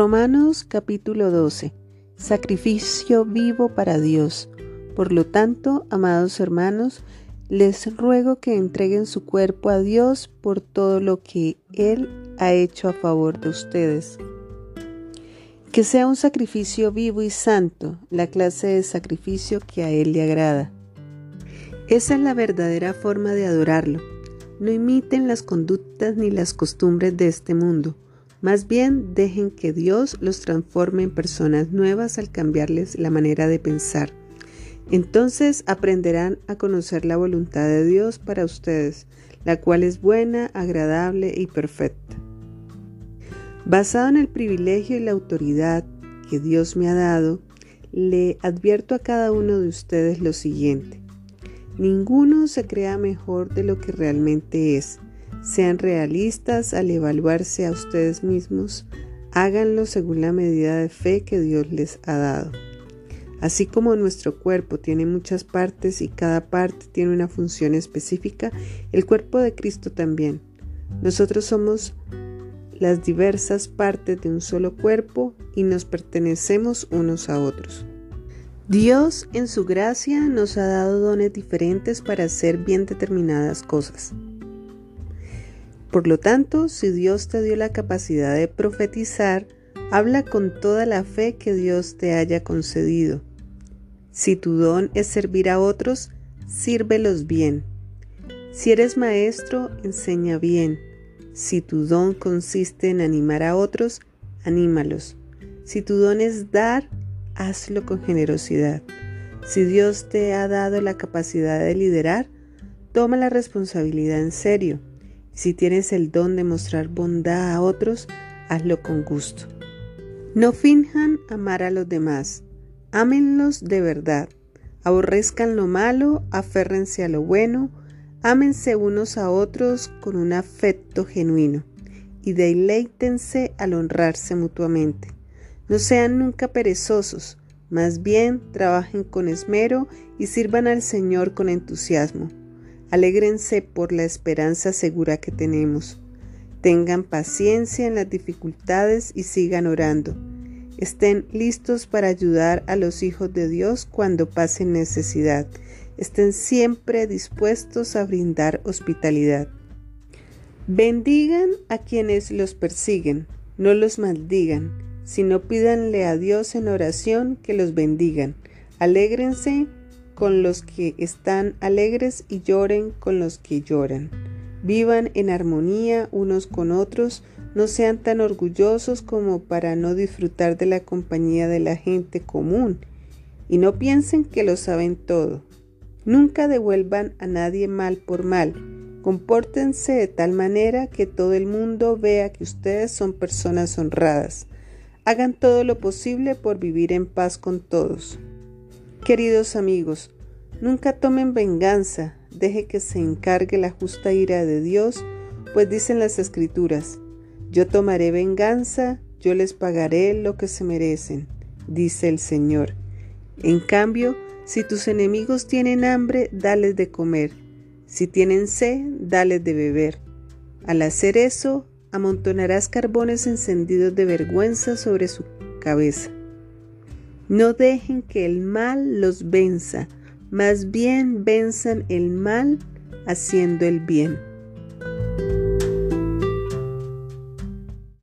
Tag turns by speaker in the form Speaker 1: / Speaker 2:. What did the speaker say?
Speaker 1: Romanos capítulo 12. Sacrificio vivo para Dios. Por lo tanto, amados hermanos, les ruego que entreguen su cuerpo a Dios por todo lo que Él ha hecho a favor de ustedes. Que sea un sacrificio vivo y santo, la clase de sacrificio que a Él le agrada. Esa es la verdadera forma de adorarlo. No imiten las conductas ni las costumbres de este mundo más bien dejen que Dios los transforme en personas nuevas al cambiarles la manera de pensar. Entonces aprenderán a conocer la voluntad de Dios para ustedes, la cual es buena, agradable y perfecta. Basado en el privilegio y la autoridad que Dios me ha dado, le advierto a cada uno de ustedes lo siguiente. Ninguno se crea mejor de lo que realmente es sean realistas al evaluarse a ustedes mismos, háganlo según la medida de fe que Dios les ha dado. Así como nuestro cuerpo tiene muchas partes y cada parte tiene una función específica, el cuerpo de Cristo también. Nosotros somos las diversas partes de un solo cuerpo y nos pertenecemos unos a otros. Dios en su gracia nos ha dado dones diferentes para hacer bien determinadas cosas. Por lo tanto, si Dios te dio la capacidad de profetizar, habla con toda la fe que Dios te haya concedido. Si tu don es servir a otros, sírvelos bien. Si eres maestro, enseña bien. Si tu don consiste en animar a otros, anímalos. Si tu don es dar, hazlo con generosidad. Si Dios te ha dado la capacidad de liderar, toma la responsabilidad en serio. Si tienes el don de mostrar bondad a otros, hazlo con gusto. No finjan amar a los demás, ámenlos de verdad. Aborrezcan lo malo, aférrense a lo bueno, ámense unos a otros con un afecto genuino y deleítense al honrarse mutuamente. No sean nunca perezosos, más bien trabajen con esmero y sirvan al Señor con entusiasmo. Alégrense por la esperanza segura que tenemos. Tengan paciencia en las dificultades y sigan orando. Estén listos para ayudar a los hijos de Dios cuando pasen necesidad. Estén siempre dispuestos a brindar hospitalidad. Bendigan a quienes los persiguen, no los maldigan, sino pídanle a Dios en oración que los bendigan. Alégrense con los que están alegres y lloren con los que lloran. Vivan en armonía unos con otros, no sean tan orgullosos como para no disfrutar de la compañía de la gente común y no piensen que lo saben todo. Nunca devuelvan a nadie mal por mal. Compórtense de tal manera que todo el mundo vea que ustedes son personas honradas. Hagan todo lo posible por vivir en paz con todos. Queridos amigos, nunca tomen venganza, deje que se encargue la justa ira de Dios, pues dicen las escrituras, yo tomaré venganza, yo les pagaré lo que se merecen, dice el Señor. En cambio, si tus enemigos tienen hambre, dales de comer, si tienen sed, dales de beber. Al hacer eso, amontonarás carbones encendidos de vergüenza sobre su cabeza. No dejen que el mal los venza, más bien venzan el mal haciendo el bien.